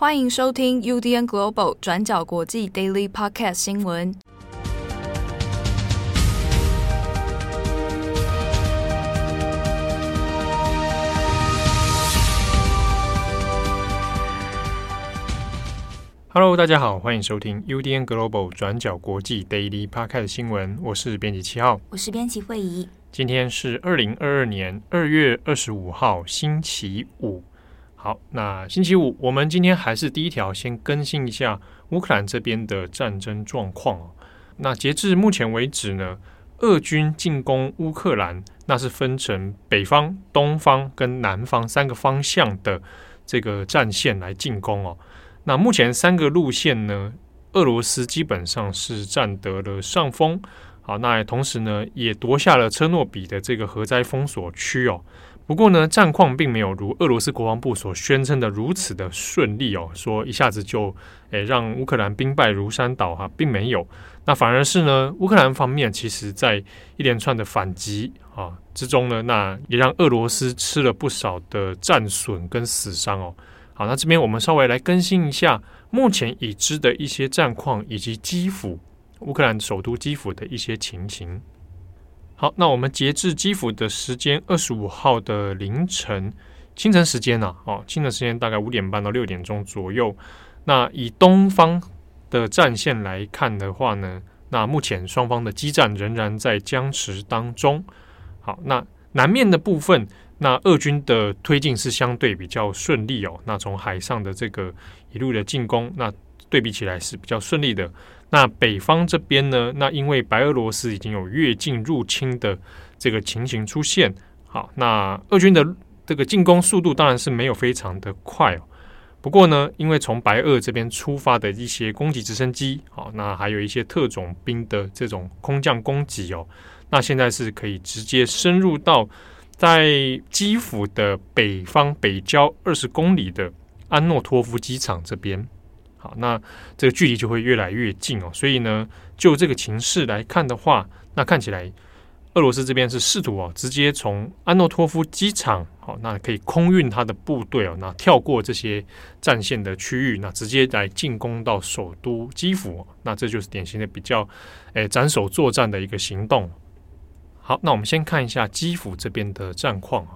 欢迎收听 UDN Global 转角国际 Daily Podcast 新闻。Hello，大家好，欢迎收听 UDN Global 转角国际 Daily Podcast 新闻。我是编辑七号，我是编辑慧仪。今天是二零二二年二月二十五号，星期五。好，那星期五，我们今天还是第一条，先更新一下乌克兰这边的战争状况哦。那截至目前为止呢，俄军进攻乌克兰，那是分成北方、东方跟南方三个方向的这个战线来进攻哦。那目前三个路线呢，俄罗斯基本上是占得了上风。好，那同时呢，也夺下了车诺比的这个核灾封锁区哦。不过呢，战况并没有如俄罗斯国防部所宣称的如此的顺利哦，说一下子就诶让乌克兰兵败如山倒哈，并没有。那反而是呢，乌克兰方面其实在一连串的反击啊之中呢，那也让俄罗斯吃了不少的战损跟死伤哦。好，那这边我们稍微来更新一下目前已知的一些战况，以及基辅乌克兰首都基辅的一些情形。好，那我们截至基辅的时间，二十五号的凌晨清晨时间呢、哦，清晨时间大概五点半到六点钟左右。那以东方的战线来看的话呢，那目前双方的激战仍然在僵持当中。好，那南面的部分，那俄军的推进是相对比较顺利哦。那从海上的这个一路的进攻，那对比起来是比较顺利的。那北方这边呢？那因为白俄罗斯已经有越境入侵的这个情形出现，好，那俄军的这个进攻速度当然是没有非常的快哦。不过呢，因为从白俄这边出发的一些攻击直升机，好，那还有一些特种兵的这种空降攻击哦，那现在是可以直接深入到在基辅的北方北郊二十公里的安诺托夫机场这边。那这个距离就会越来越近哦。所以呢，就这个情势来看的话，那看起来俄罗斯这边是试图哦，直接从安诺托夫机场，好，那可以空运他的部队哦，那跳过这些战线的区域，那直接来进攻到首都基辅。那这就是典型的比较，诶，斩首作战的一个行动。好，那我们先看一下基辅这边的战况。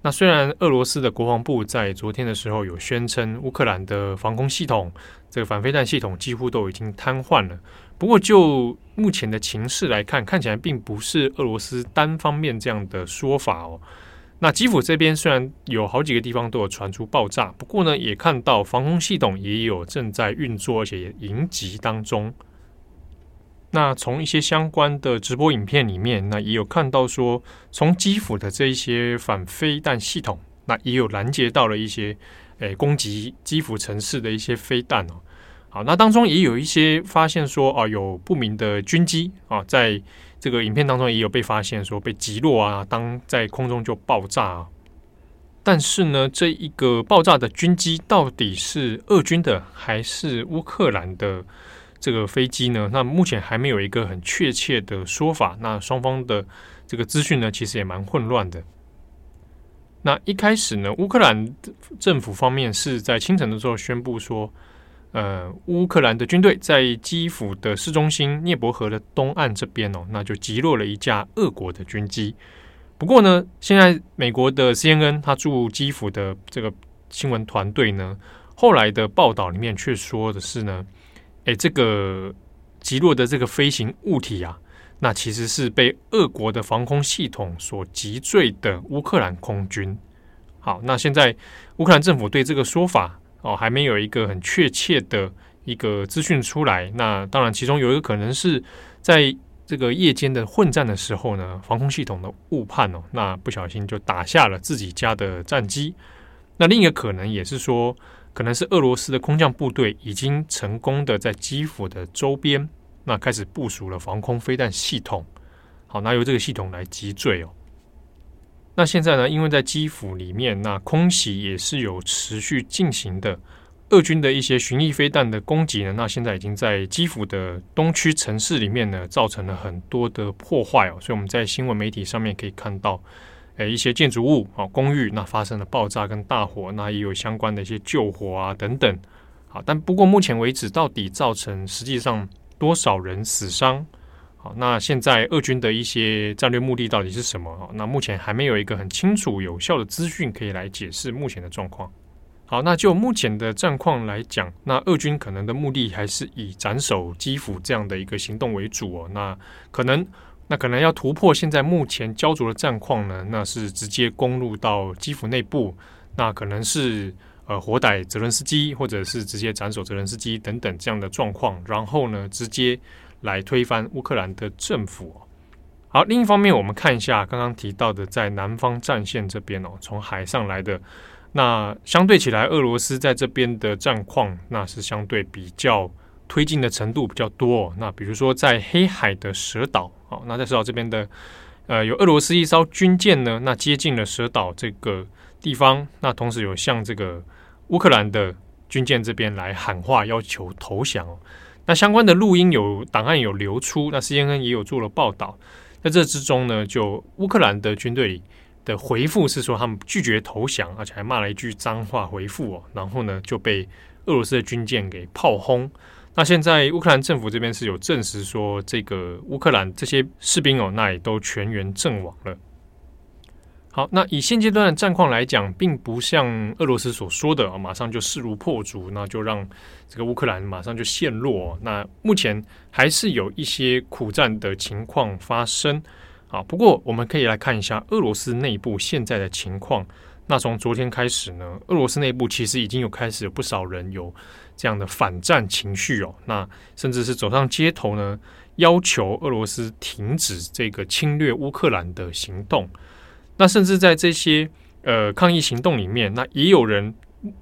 那虽然俄罗斯的国防部在昨天的时候有宣称乌克兰的防空系统，这个反飞弹系统几乎都已经瘫痪了，不过就目前的情势来看，看起来并不是俄罗斯单方面这样的说法哦。那基辅这边虽然有好几个地方都有传出爆炸，不过呢，也看到防空系统也有正在运作，而且也迎击当中。那从一些相关的直播影片里面，那也有看到说，从基辅的这一些反飞弹系统，那也有拦截到了一些，诶、攻击基辅城市的一些飞弹哦。好，那当中也有一些发现说，啊，有不明的军机啊，在这个影片当中也有被发现说被击落啊，当在空中就爆炸啊。但是呢，这一个爆炸的军机到底是俄军的还是乌克兰的？这个飞机呢，那目前还没有一个很确切的说法。那双方的这个资讯呢，其实也蛮混乱的。那一开始呢，乌克兰政府方面是在清晨的时候宣布说，呃，乌克兰的军队在基辅的市中心涅伯河的东岸这边哦，那就击落了一架俄国的军机。不过呢，现在美国的 CNN 他驻基辅的这个新闻团队呢，后来的报道里面却说的是呢。哎，这个击落的这个飞行物体啊，那其实是被俄国的防空系统所击坠的乌克兰空军。好，那现在乌克兰政府对这个说法哦，还没有一个很确切的一个资讯出来。那当然，其中有一个可能是在这个夜间的混战的时候呢，防空系统的误判哦，那不小心就打下了自己家的战机。那另一个可能也是说。可能是俄罗斯的空降部队已经成功的在基辅的周边，那开始部署了防空飞弹系统。好，那由这个系统来击坠哦。那现在呢，因为在基辅里面，那空袭也是有持续进行的。俄军的一些巡弋飞弹的攻击呢，那现在已经在基辅的东区城市里面呢，造成了很多的破坏哦。所以我们在新闻媒体上面可以看到，诶一些建筑物啊公寓，那发生了爆炸跟大火，那也有相关的一些救火啊等等。好，但不过目前为止，到底造成实际上多少人死伤？好，那现在俄军的一些战略目的到底是什么？那目前还没有一个很清楚有效的资讯可以来解释目前的状况。好，那就目前的战况来讲，那俄军可能的目的还是以斩首基辅这样的一个行动为主哦。那可能，那可能要突破现在目前焦灼的战况呢，那是直接攻入到基辅内部，那可能是呃活逮泽伦斯基，或者是直接斩首泽伦斯基等等这样的状况，然后呢，直接来推翻乌克兰的政府。好，另一方面，我们看一下刚刚提到的在南方战线这边哦，从海上来的。那相对起来，俄罗斯在这边的战况，那是相对比较推进的程度比较多。那比如说在黑海的蛇岛，好，那在蛇岛这边的，呃，有俄罗斯一艘军舰呢，那接近了蛇岛这个地方，那同时有向这个乌克兰的军舰这边来喊话，要求投降哦。那相关的录音有档案有流出，那 CNN 也有做了报道。在这之中呢，就乌克兰的军队。的回复是说他们拒绝投降，而且还骂了一句脏话回复哦，然后呢就被俄罗斯的军舰给炮轰。那现在乌克兰政府这边是有证实说，这个乌克兰这些士兵哦，那也都全员阵亡了。好，那以现阶段的战况来讲，并不像俄罗斯所说的，马上就势如破竹，那就让这个乌克兰马上就陷落。那目前还是有一些苦战的情况发生。啊，不过我们可以来看一下俄罗斯内部现在的情况。那从昨天开始呢，俄罗斯内部其实已经有开始有不少人有这样的反战情绪哦。那甚至是走上街头呢，要求俄罗斯停止这个侵略乌克兰的行动。那甚至在这些呃抗议行动里面，那也有人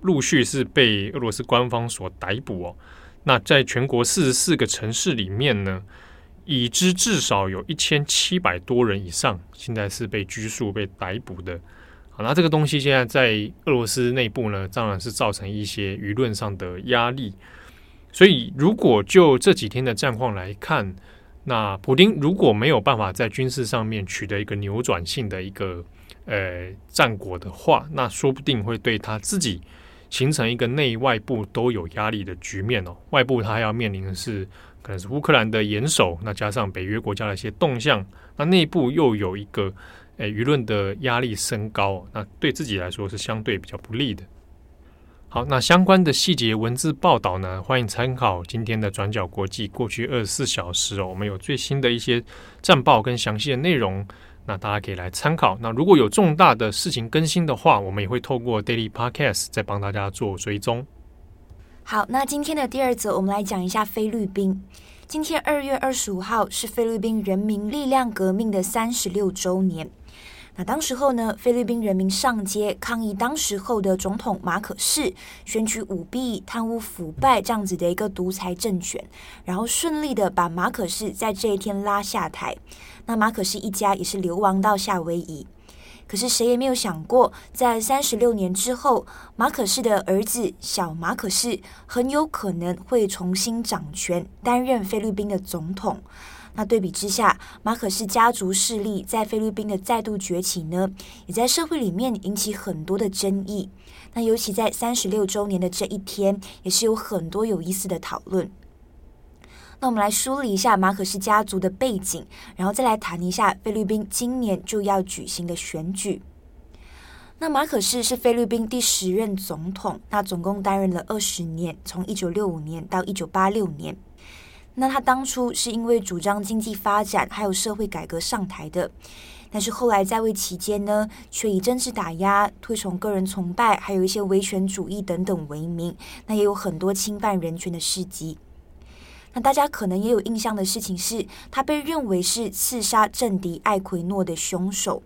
陆续是被俄罗斯官方所逮捕哦。那在全国四十四个城市里面呢，已知至少有一千七百多人以上，现在是被拘束、被逮捕的。好，那这个东西现在在俄罗斯内部呢，当然是造成一些舆论上的压力。所以，如果就这几天的战况来看，那普丁如果没有办法在军事上面取得一个扭转性的一个呃战果的话，那说不定会对他自己形成一个内外部都有压力的局面哦。外部他要面临的是。可能是乌克兰的严守，那加上北约国家的一些动向，那内部又有一个诶舆论的压力升高，那对自己来说是相对比较不利的。好，那相关的细节文字报道呢，欢迎参考今天的转角国际过去二十四小时哦，我们有最新的一些战报跟详细的内容，那大家可以来参考。那如果有重大的事情更新的话，我们也会透过 Daily Podcast 再帮大家做追踪。好，那今天的第二则，我们来讲一下菲律宾。今天二月二十五号是菲律宾人民力量革命的三十六周年。那当时候呢，菲律宾人民上街抗议当时候的总统马可仕选举舞弊、贪污腐败这样子的一个独裁政权，然后顺利的把马可仕在这一天拉下台。那马可仕一家也是流亡到夏威夷。可是谁也没有想过，在三十六年之后，马可仕的儿子小马可仕很有可能会重新掌权，担任菲律宾的总统。那对比之下，马可仕家族势力在菲律宾的再度崛起呢，也在社会里面引起很多的争议。那尤其在三十六周年的这一天，也是有很多有意思的讨论。那我们来梳理一下马可仕家族的背景，然后再来谈一下菲律宾今年就要举行的选举。那马可仕是菲律宾第十任总统，那总共担任了二十年，从一九六五年到一九八六年。那他当初是因为主张经济发展还有社会改革上台的，但是后来在位期间呢，却以政治打压、推崇个人崇拜，还有一些维权主义等等为名，那也有很多侵犯人权的事迹。那大家可能也有印象的事情是，他被认为是刺杀政敌艾奎诺的凶手。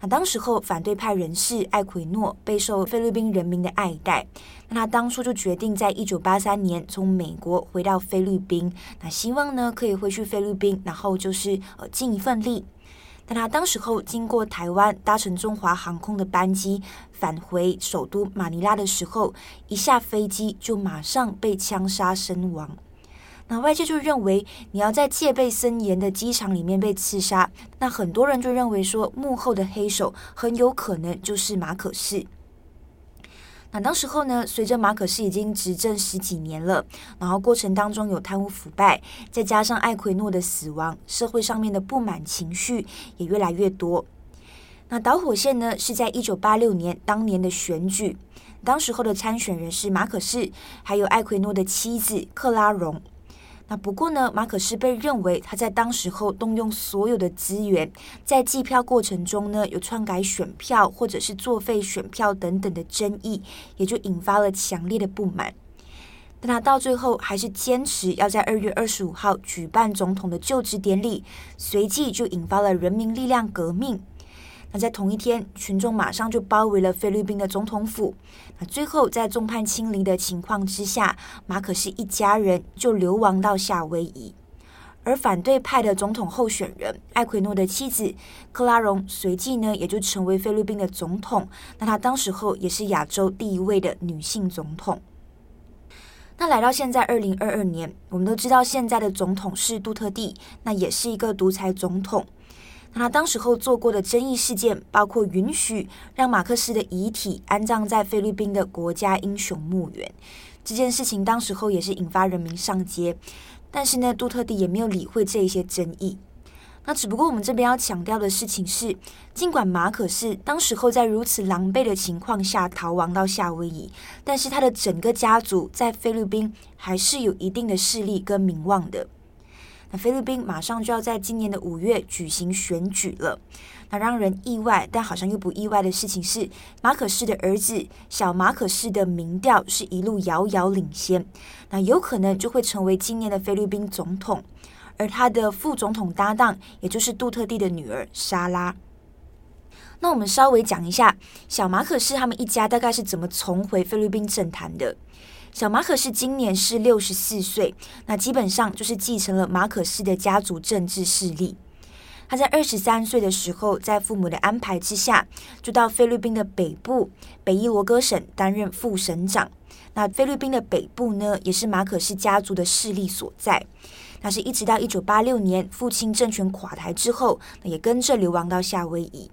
那当时候反对派人士艾奎诺备受菲律宾人民的爱戴，那他当初就决定在一九八三年从美国回到菲律宾，那希望呢可以回去菲律宾，然后就是呃尽一份力。但他当时候经过台湾，搭乘中华航空的班机返回首都马尼拉的时候，一下飞机就马上被枪杀身亡。那外界就认为你要在戒备森严的机场里面被刺杀，那很多人就认为说幕后的黑手很有可能就是马可仕。那当时候呢，随着马可仕已经执政十几年了，然后过程当中有贪污腐败，再加上艾奎诺的死亡，社会上面的不满情绪也越来越多。那导火线呢，是在一九八六年当年的选举，当时候的参选人是马可仕，还有艾奎诺的妻子克拉荣。那不过呢，马可是被认为他在当时候动用所有的资源，在计票过程中呢，有篡改选票或者是作废选票等等的争议，也就引发了强烈的不满。但他到最后还是坚持要在二月二十五号举办总统的就职典礼，随即就引发了人民力量革命。那在同一天，群众马上就包围了菲律宾的总统府。那最后，在众叛亲离的情况之下，马可是一家人就流亡到夏威夷。而反对派的总统候选人艾奎诺的妻子克拉荣，随即呢也就成为菲律宾的总统。那她当时候也是亚洲第一位的女性总统。那来到现在二零二二年，我们都知道现在的总统是杜特地，那也是一个独裁总统。那当时候做过的争议事件，包括允许让马克思的遗体安葬在菲律宾的国家英雄墓园，这件事情当时候也是引发人民上街。但是呢，杜特地也没有理会这一些争议。那只不过我们这边要强调的事情是，尽管马可是当时候在如此狼狈的情况下逃亡到夏威夷，但是他的整个家族在菲律宾还是有一定的势力跟名望的。那菲律宾马上就要在今年的五月举行选举了。那让人意外，但好像又不意外的事情是，马可仕的儿子小马可仕的民调是一路遥遥领先，那有可能就会成为今年的菲律宾总统。而他的副总统搭档，也就是杜特地的女儿莎拉。那我们稍微讲一下，小马可仕他们一家大概是怎么重回菲律宾政坛的。小马可是今年是六十四岁，那基本上就是继承了马可仕的家族政治势力。他在二十三岁的时候，在父母的安排之下，就到菲律宾的北部北伊罗哥省担任副省长。那菲律宾的北部呢，也是马可仕家族的势力所在。那是一直到一九八六年父亲政权垮台之后，也跟着流亡到夏威夷。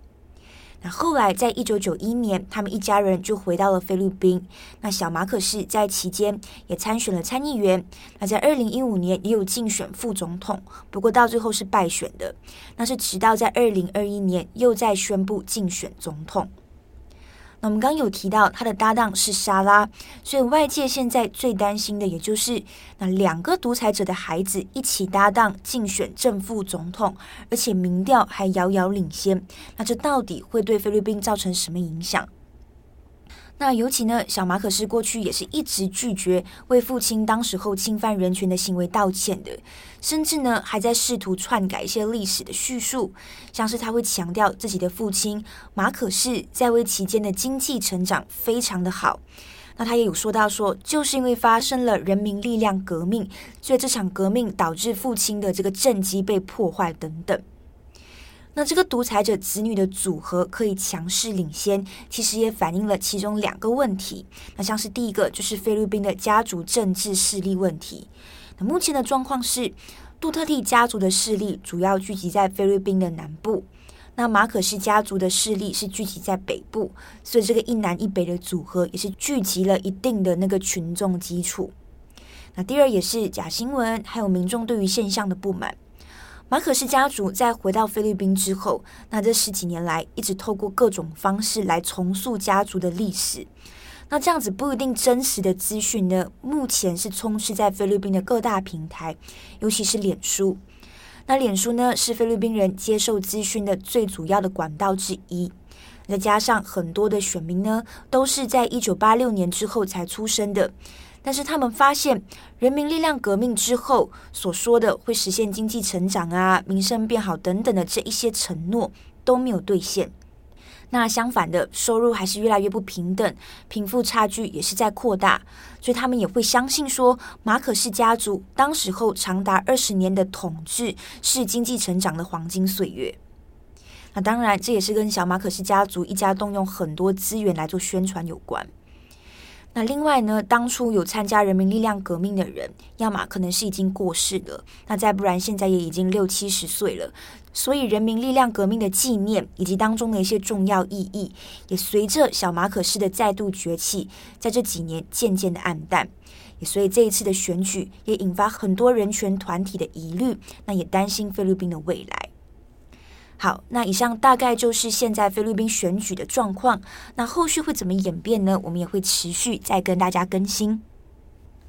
那后来，在一九九一年，他们一家人就回到了菲律宾。那小马可是在期间也参选了参议员。那在二零一五年也有竞选副总统，不过到最后是败选的。那是直到在二零二一年又再宣布竞选总统。那我们刚有提到他的搭档是莎拉，所以外界现在最担心的，也就是那两个独裁者的孩子一起搭档竞选正副总统，而且民调还遥遥领先，那这到底会对菲律宾造成什么影响？那尤其呢，小马可是过去也是一直拒绝为父亲当时候侵犯人权的行为道歉的，甚至呢还在试图篡改一些历史的叙述，像是他会强调自己的父亲马可是在位期间的经济成长非常的好。那他也有说到说，就是因为发生了人民力量革命，所以这场革命导致父亲的这个政绩被破坏等等。那这个独裁者子女的组合可以强势领先，其实也反映了其中两个问题。那像是第一个，就是菲律宾的家族政治势力问题。那目前的状况是，杜特蒂家族的势力主要聚集在菲律宾的南部，那马可仕家族的势力是聚集在北部，所以这个一南一北的组合也是聚集了一定的那个群众基础。那第二也是假新闻，还有民众对于现象的不满。马可氏家族在回到菲律宾之后，那这十几年来一直透过各种方式来重塑家族的历史。那这样子不一定真实的资讯呢，目前是充斥在菲律宾的各大平台，尤其是脸书。那脸书呢，是菲律宾人接受资讯的最主要的管道之一。再加上很多的选民呢，都是在一九八六年之后才出生的。但是他们发现，人民力量革命之后所说的会实现经济成长啊、民生变好等等的这一些承诺都没有兑现。那相反的，收入还是越来越不平等，贫富差距也是在扩大。所以他们也会相信说，马可氏家族当时候长达二十年的统治是经济成长的黄金岁月。那当然，这也是跟小马可仕家族一家动用很多资源来做宣传有关。那另外呢，当初有参加人民力量革命的人，要么可能是已经过世了，那再不然现在也已经六七十岁了。所以人民力量革命的纪念以及当中的一些重要意义，也随着小马可仕的再度崛起，在这几年渐渐的黯淡。也所以这一次的选举也引发很多人权团体的疑虑，那也担心菲律宾的未来。好，那以上大概就是现在菲律宾选举的状况。那后续会怎么演变呢？我们也会持续再跟大家更新。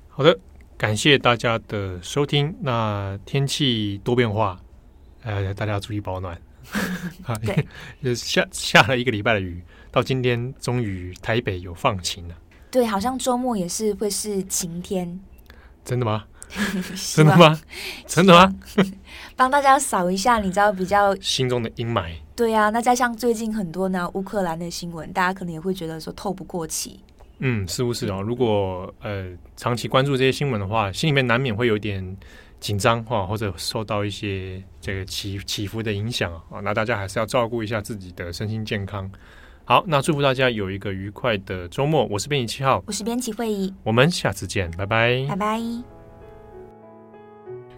好的，感谢大家的收听。那天气多变化，呃，大家要注意保暖。对，下下了一个礼拜的雨，到今天终于台北有放晴了。对，好像周末也是会是晴天。真的吗？希 真的吗？真的吗？帮大家扫一下，你知道比较心中的阴霾。对啊，那再像最近很多呢乌克兰的新闻，大家可能也会觉得说透不过气。嗯，似乎是哦？如果呃长期关注这些新闻的话，心里面难免会有点紧张哈，或者受到一些这个起起伏的影响啊。那大家还是要照顾一下自己的身心健康。好，那祝福大家有一个愉快的周末。我是编辑七号，我是编辑会议，我们下次见，拜拜，拜拜。